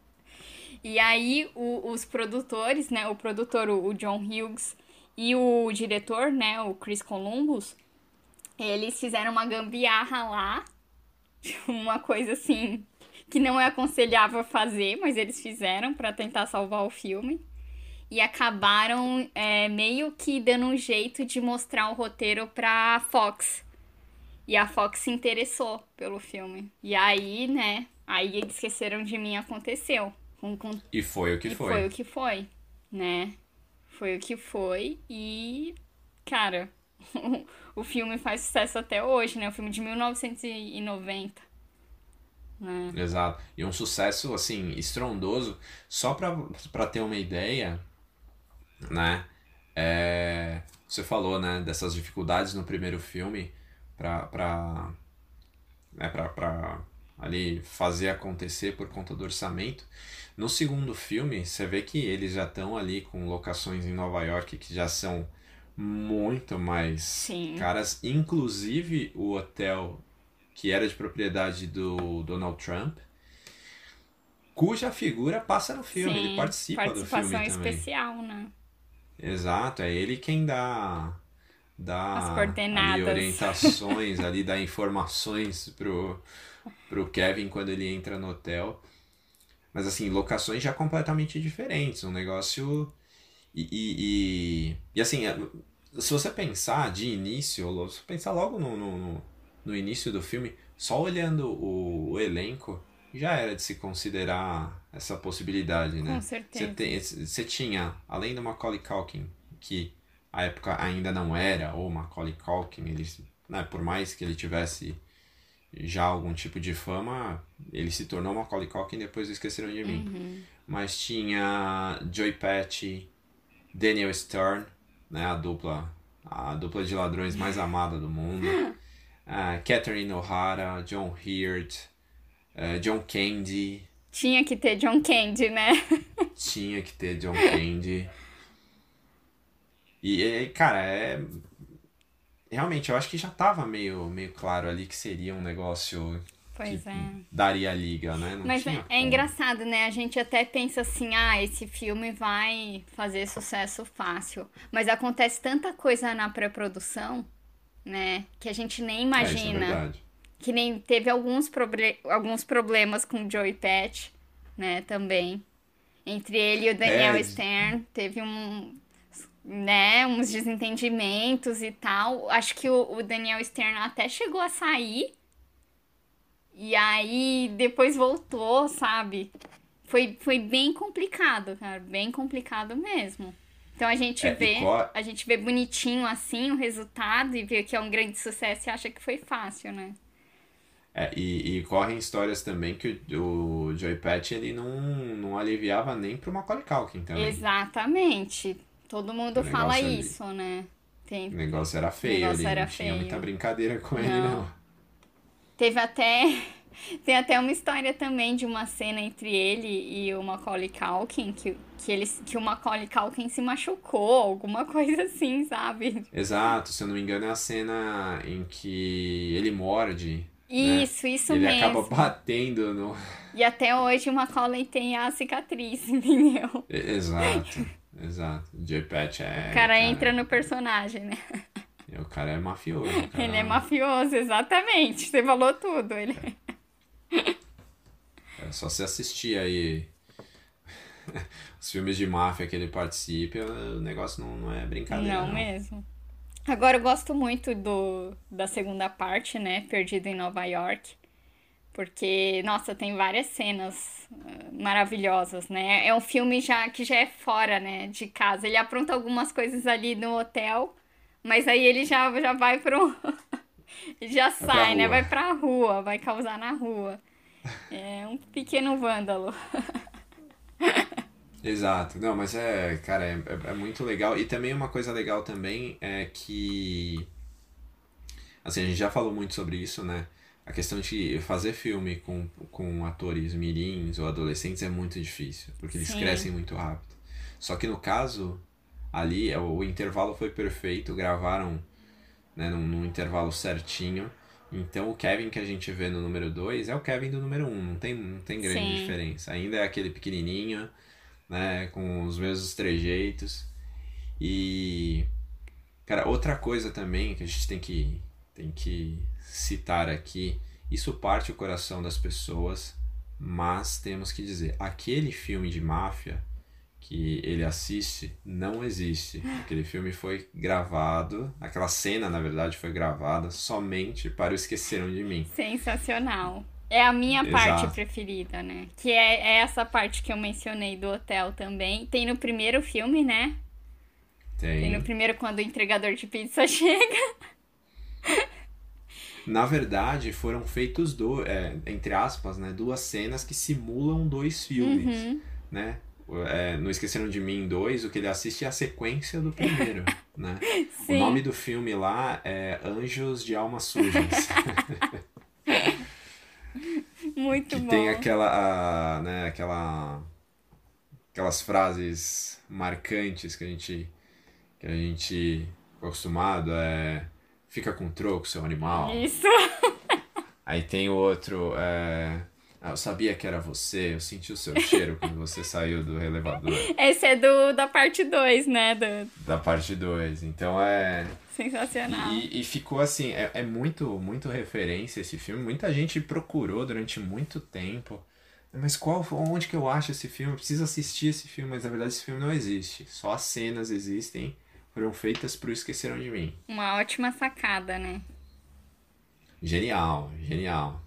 e aí o, os produtores, né? O produtor, o, John Hughes, e o diretor, né? O Chris Columbus, eles fizeram uma gambiarra lá, uma coisa assim que não é aconselhável fazer, mas eles fizeram para tentar salvar o filme e acabaram é, meio que dando um jeito de mostrar o roteiro pra Fox. E a Fox se interessou pelo filme. E aí, né, aí eles esqueceram de mim aconteceu. Com, com... E foi o que e foi. Foi o que foi, né? Foi o que foi e, cara, o filme faz sucesso até hoje, né? O filme de 1990. Né? Exato. E um sucesso, assim, estrondoso. Só pra, pra ter uma ideia, né? É, você falou, né, dessas dificuldades no primeiro filme para para né, pra, pra ali fazer acontecer por conta do orçamento. No segundo filme, você vê que eles já estão ali com locações em Nova York que já são muito mais Sim. caras, inclusive o hotel que era de propriedade do Donald Trump, cuja figura passa no filme, Sim, ele participa do filme também. Participação especial, né? Exato, é ele quem dá dá As coordenadas. Ali, orientações, ali dá informações pro, pro Kevin quando ele entra no hotel. Mas assim, locações já completamente diferentes, um negócio e, e, e, e assim, é, se você pensar de início, se você pensar logo no, no, no início do filme, só olhando o, o elenco, já era de se considerar essa possibilidade, né? Com certeza. Você, tinha, além do Macaulay Culkin, que a época ainda não era o Macaulay Culkin, ele, né, por mais que ele tivesse já algum tipo de fama, ele se tornou Macaulay Culkin depois Esqueceram de Mim. Uhum. Mas tinha Joy Patch, Daniel Stern, né, a dupla a dupla de ladrões mais amada do mundo. Uh, Catherine O'Hara, John Heard, uh, John Candy. Tinha que ter John Candy, né? Tinha que ter John Candy. E, cara, é. Realmente, eu acho que já tava meio, meio claro ali que seria um negócio Pois é. daria liga, né? Não Mas é, é, engraçado, né? A gente até pensa assim, ah, esse filme vai fazer sucesso fácil. Mas acontece tanta coisa na pré-produção, né? Que a gente nem imagina. É, é que nem teve alguns, proble alguns problemas com o Joey Patch, né? Também. Entre ele e o Daniel é. Stern. Teve um. Né, uns desentendimentos e tal. Acho que o, o Daniel Stern até chegou a sair e aí depois voltou, sabe? Foi, foi bem complicado, cara. Bem complicado mesmo. Então a gente é, vê, a gente vê bonitinho assim o resultado e vê que é um grande sucesso e acha que foi fácil, né? É, e, e correm histórias também que o, o Joey Patch ele não, não aliviava nem pro Macaulay Culkin também. Exatamente. Todo mundo fala ali, isso, né? Tem... O negócio era feio negócio ali, era não feio. tinha muita brincadeira com não. ele, não. Teve até. Tem até uma história também de uma cena entre ele e o Macaulay Culkin, que, que, eles, que o Macaulay Culkin se machucou, alguma coisa assim, sabe? Exato, se eu não me engano é a cena em que ele morde. Né? Isso, né? isso ele mesmo. Ele acaba batendo no... E até hoje o Macaulay tem a cicatriz, entendeu? Exato, exato. O J. Patch é... O cara, entra no personagem, né? O cara é mafioso. Cara. Ele é mafioso, exatamente. Você falou tudo. Ele... É só você assistir aí os filmes de máfia que ele participa, o negócio não, não é brincadeira. Não, não, mesmo. Agora eu gosto muito do, da segunda parte, né? Perdido em Nova York. Porque, nossa, tem várias cenas uh, maravilhosas, né? É um filme já que já é fora, né, de casa. Ele apronta algumas coisas ali no hotel, mas aí ele já, já vai pro. já sai, né? Vai pra rua, vai causar na rua. É um pequeno vândalo. Exato. Não, mas é, cara, é, é, é muito legal. E também uma coisa legal também é que. Assim, a gente já falou muito sobre isso, né? A questão de fazer filme com, com atores mirins ou adolescentes é muito difícil, porque eles Sim. crescem muito rápido. Só que no caso, ali, o intervalo foi perfeito, gravaram né, num, num intervalo certinho. Então o Kevin que a gente vê no número 2 é o Kevin do número 1, um, não, tem, não tem grande Sim. diferença. Ainda é aquele pequenininho, né, com os mesmos trejeitos. E cara, outra coisa também que a gente tem que tem que citar aqui, isso parte o coração das pessoas, mas temos que dizer, aquele filme de máfia que ele assiste não existe. Aquele filme foi gravado, aquela cena, na verdade, foi gravada somente para o Esqueceram de Mim. Sensacional. É a minha Exato. parte preferida, né? Que é, é, essa parte que eu mencionei do hotel também. Tem no primeiro filme, né? Tem. Tem no primeiro quando o entregador de pizza chega. Na verdade, foram feitos do, é, entre aspas, né, duas cenas que simulam dois filmes, uhum. né? É, no Esqueceram de Mim 2, o que ele assiste é a sequência do primeiro, né? Sim. O nome do filme lá é Anjos de Almas Sujas. Muito que bom. tem aquela, a, né, aquela aquelas frases marcantes que a gente que a gente é acostumado é fica com troco seu animal. Isso. Aí tem o outro é, ah, eu sabia que era você, eu senti o seu cheiro quando você saiu do elevador. Esse é do da parte 2, né? Do... Da parte 2. Então é. Sensacional. E, e ficou assim, é, é muito, muito referência esse filme. Muita gente procurou durante muito tempo. Mas qual, onde que eu acho esse filme? Eu preciso assistir esse filme, mas na verdade esse filme não existe. Só as cenas existem, foram feitas pro Esqueceram de Mim. Uma ótima sacada, né? Genial, genial.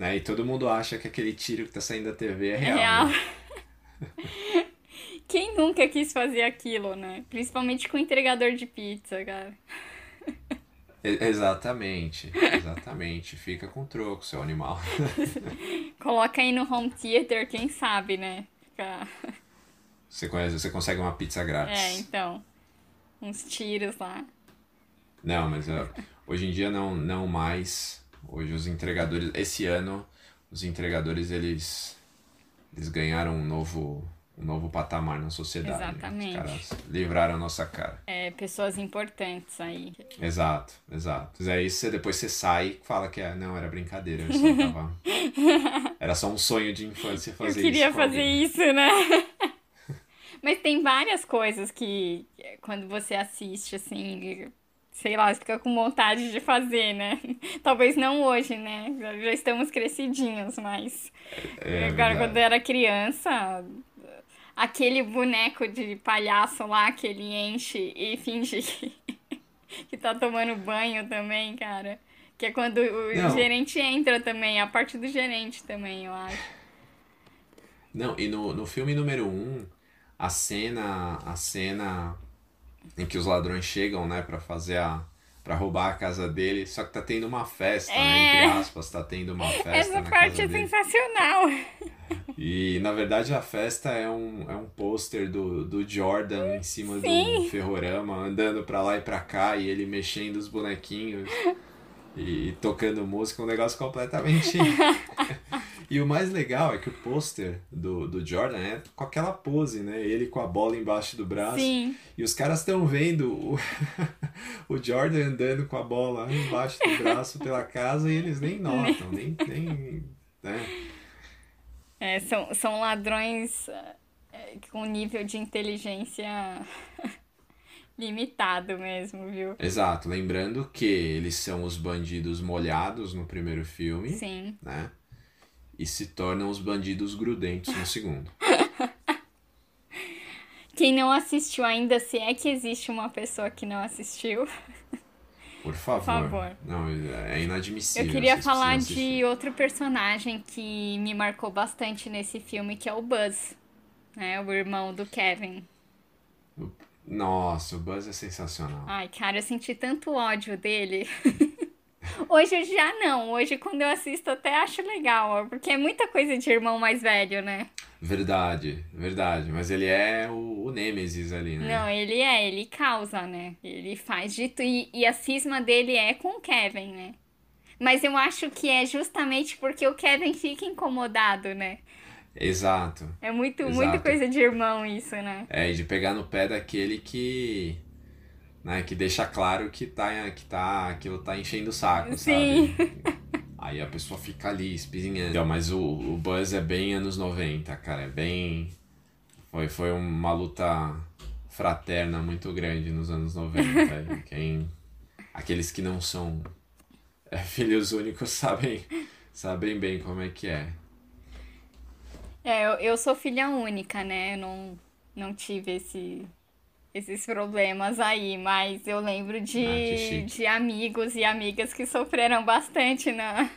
Né? E todo mundo acha que aquele tiro que tá saindo da TV é real. É real. Né? Quem nunca quis fazer aquilo, né? Principalmente com entregador de pizza, cara. Exatamente, exatamente. Fica com troco, seu animal. Coloca aí no home theater, quem sabe, né? Fica... Você, conhece, você consegue uma pizza grátis. É, então. Uns tiros lá. Não, mas uh, hoje em dia não, não mais Hoje os entregadores, esse ano, os entregadores eles eles ganharam um novo um novo patamar na sociedade. Exatamente. Os caras livraram a nossa cara. É, pessoas importantes aí. Exato, exato. E aí você, depois você sai e fala que é, não, era brincadeira, eu só tava... era só um sonho de infância fazer isso. Eu queria isso fazer isso, né? Mas tem várias coisas que quando você assiste, assim, sei lá, fica com vontade de fazer, né? Talvez não hoje, né? Já estamos crescidinhos, mas é, agora quando eu era criança, aquele boneco de palhaço lá que ele enche e finge que, que tá tomando banho também, cara. Que é quando o não. gerente entra também, a parte do gerente também, eu acho. Não, e no, no filme número 1, um, a cena, a cena em que os ladrões chegam, né, para fazer a para roubar a casa dele, só que tá tendo uma festa, é... né, entre aspas, tá tendo uma festa Essa parte é dele. sensacional. E na verdade a festa é um, é um pôster do, do Jordan em cima Sim. do ferrorama, andando para lá e para cá e ele mexendo os bonequinhos e tocando música, um negócio completamente E o mais legal é que o pôster do, do Jordan é com aquela pose, né? Ele com a bola embaixo do braço. Sim. E os caras estão vendo o, o Jordan andando com a bola embaixo do braço pela casa e eles nem notam, nem. nem né? É, são, são ladrões é, com nível de inteligência limitado mesmo, viu? Exato. Lembrando que eles são os bandidos molhados no primeiro filme. Sim. Né? E se tornam os bandidos grudentos no segundo. Quem não assistiu ainda, se é que existe uma pessoa que não assistiu, Por favor. Por favor. Não, é inadmissível. Eu queria falar de outro personagem que me marcou bastante nesse filme, que é o Buzz, né? O irmão do Kevin. Nossa, o Buzz é sensacional. Ai, cara, eu senti tanto ódio dele. Hoje já não. Hoje, quando eu assisto, até acho legal, porque é muita coisa de irmão mais velho, né? Verdade, verdade. Mas ele é o, o Nêmesis ali, né? Não, ele é, ele causa, né? Ele faz de tudo. E, e a cisma dele é com o Kevin, né? Mas eu acho que é justamente porque o Kevin fica incomodado, né? Exato. É muito, Exato. muito coisa de irmão isso, né? É, e de pegar no pé daquele que. Né, que deixa claro que tá, que tá, aquilo tá enchendo o saco, Sim. sabe? Aí a pessoa fica ali espizinhando. Mas o, o Buzz é bem anos 90, cara. É bem. Foi, foi uma luta fraterna muito grande nos anos 90. Quem. Aqueles que não são é, filhos únicos sabem, sabem bem como é que é. É, eu, eu sou filha única, né? Eu não, não tive esse, esses problemas aí, mas eu lembro de, ah, de amigos e amigas que sofreram bastante na,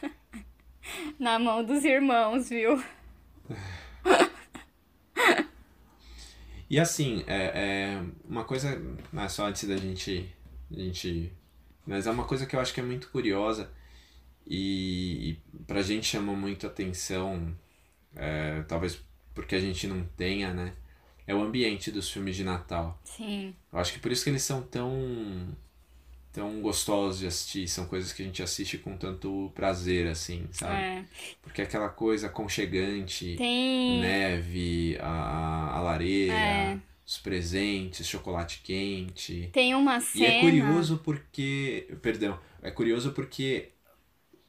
na mão dos irmãos, viu? E assim, é, é uma coisa, não é só antes da gente, a gente. Mas é uma coisa que eu acho que é muito curiosa e, e pra gente chama muito atenção, é, talvez porque a gente não tenha, né? É o ambiente dos filmes de Natal. Sim. Eu acho que por isso que eles são tão tão gostosos de assistir, são coisas que a gente assiste com tanto prazer, assim, sabe? É. Porque é aquela coisa aconchegante, Tem... neve, a, a lareira, é. os presentes, chocolate quente. Tem uma cena... E é curioso porque... Perdão. É curioso porque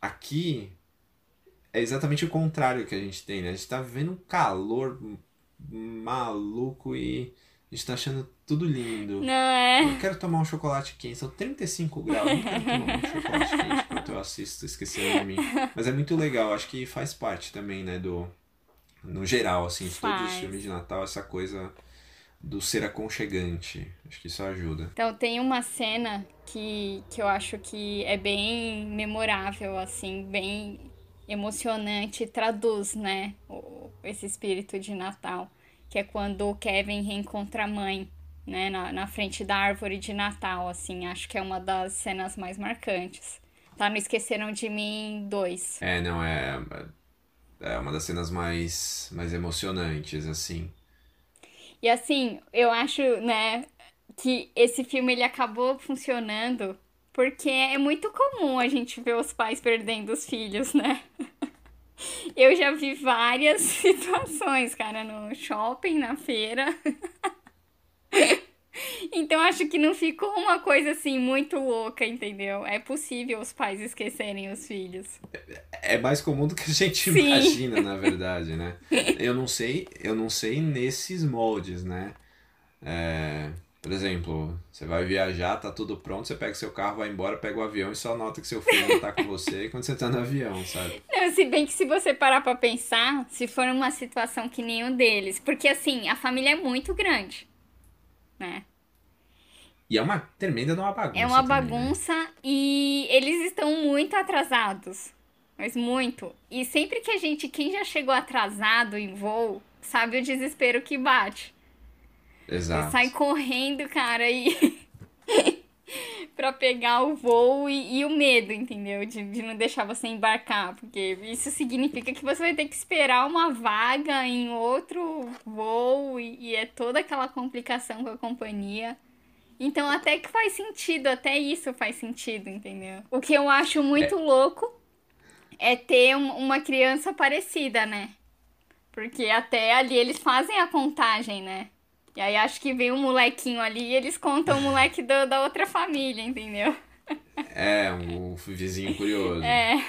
aqui é exatamente o contrário que a gente tem, né? A gente tá vivendo um calor maluco e a gente tá achando tudo lindo. Não é? Eu quero tomar um chocolate quente, são 35 graus, eu não quero tomar um chocolate quente enquanto eu assisto, esquecendo de mim. Mas é muito legal, acho que faz parte também, né, do... No geral, assim, de todos os filmes de Natal, essa coisa do ser aconchegante. Acho que isso ajuda. Então, tem uma cena que, que eu acho que é bem memorável, assim, bem emocionante, traduz, né, esse espírito de Natal, que é quando o Kevin reencontra a mãe, né, na, na frente da árvore de Natal, assim, acho que é uma das cenas mais marcantes. Tá, não esqueceram de mim dois. É, não, é, é uma das cenas mais, mais emocionantes, assim. E assim, eu acho, né, que esse filme ele acabou funcionando porque é muito comum a gente ver os pais perdendo os filhos, né? Eu já vi várias situações, cara, no shopping, na feira. Então acho que não ficou uma coisa assim muito louca, entendeu? É possível os pais esquecerem os filhos. É mais comum do que a gente Sim. imagina, na verdade, né? Eu não sei, eu não sei nesses moldes, né? É, por exemplo, você vai viajar, tá tudo pronto, você pega seu carro, vai embora, pega o avião e só nota que seu filho não tá com você quando você tá no avião, sabe? Não, se bem que se você parar pra pensar, se for uma situação que nenhum deles. Porque assim, a família é muito grande, né? E é uma tremenda de uma bagunça. É uma também, né? bagunça né? e eles estão muito atrasados. Mas muito. E sempre que a gente, quem já chegou atrasado em voo, sabe o desespero que bate. Exato. Sai correndo, cara, e. pra pegar o voo e, e, o medo, entendeu? De, de não deixar você embarcar. Porque isso significa que você vai ter que esperar uma vaga em outro voo e, e é toda aquela complicação com a companhia. Então, até que faz sentido, até isso faz sentido, entendeu? O que eu acho muito é. louco é ter um, uma criança parecida, né? Porque até ali eles fazem a contagem, né? E aí acho que vem um molequinho ali e eles contam o moleque do, da outra família, entendeu? É, um vizinho curioso. É.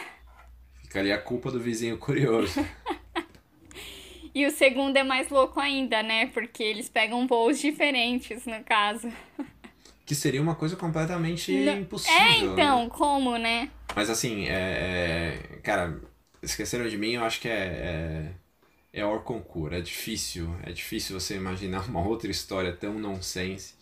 Fica ali a culpa do vizinho curioso. e o segundo é mais louco ainda, né? Porque eles pegam voos diferentes, no caso. Que seria uma coisa completamente Não... impossível. É, então, como, né? Mas assim, é, é... cara, esqueceram de mim, eu acho que é... é é Orconcourt. É difícil, é difícil você imaginar uma outra história tão nonsense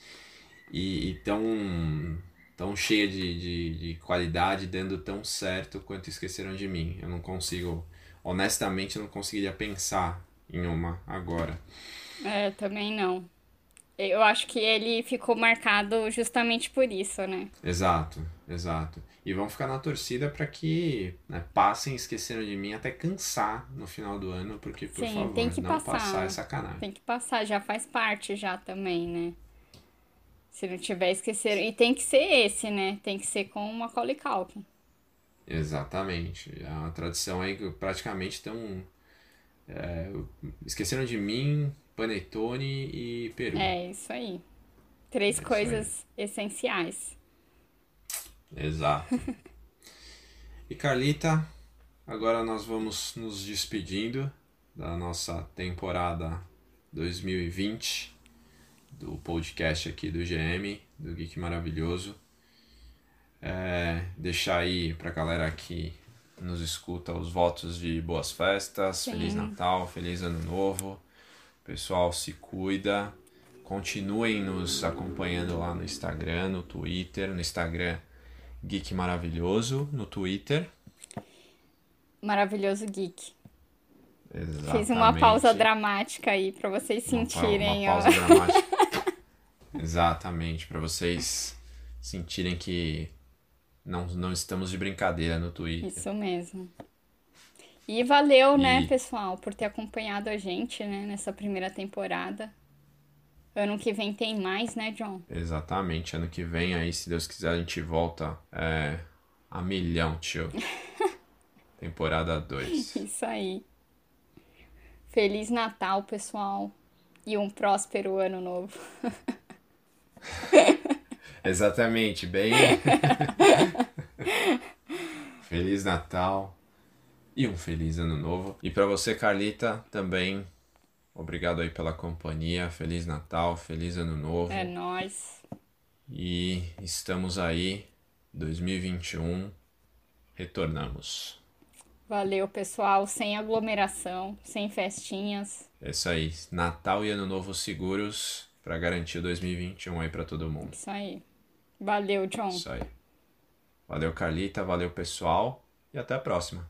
e, e tão tão cheia de, de, de qualidade, dando tão certo quanto Esqueceram de Mim. Eu não consigo, honestamente, não conseguiria pensar em uma agora. É, também não. Eu acho que ele ficou marcado justamente por isso, né? Exato, exato. E vão ficar na torcida para que né, passem Esqueceram de Mim até cansar no final do ano, porque, por Sim, favor, tem que não passar. passar é sacanagem. Tem que passar, já faz parte já também, né? Se não tiver esquecer. E tem que ser esse, né? Tem que ser com uma Macaulay Culkin. Exatamente. É uma tradição aí que praticamente estão. É, esqueceram de mim, Panetone e Peru. É, isso aí. Três É isso coisas essenciais. Exato. e Carlita, agora nós vamos nos despedindo da nossa temporada 2020 do podcast aqui do GM, do Geek Maravilhoso. É, deixar aí pra galera que nos escuta os votos de boas festas, Sim. Feliz Natal, Feliz Ano Novo. Pessoal, se cuida. Continuem nos acompanhando lá no Instagram, no Twitter, no Instagram Geek Maravilhoso, no Twitter. Maravilhoso Geek. Exatamente. Fiz uma pausa dramática aí pra vocês Uma sentirem, uma ó. pausa dramática. Exatamente, para vocês sentirem que não, não estamos de brincadeira no Twitter. Isso mesmo. E valeu, né, E- pessoal, por ter acompanhado a gente, né, nessa primeira temporada. Ano que vem tem mais, né, John? Exatamente, ano que vem aí, se Deus quiser, a gente volta é, a milhão, tio. Temporada 2. Isso aí. Feliz Natal, pessoal. E um próspero ano novo. Exatamente, bem. feliz Natal e um feliz ano novo. E para você, Carlita, também obrigado aí pela companhia. Feliz Natal, feliz ano novo. É nóis. E estamos aí, 2021, retornamos. Valeu, pessoal. Sem aglomeração, sem festinhas. É isso aí, Natal e Ano Novo seguros para garantir o 2021 aí para todo mundo. Isso aí. Valeu, John. Isso aí. Valeu, Carlita, valeu, pessoal, e até a próxima.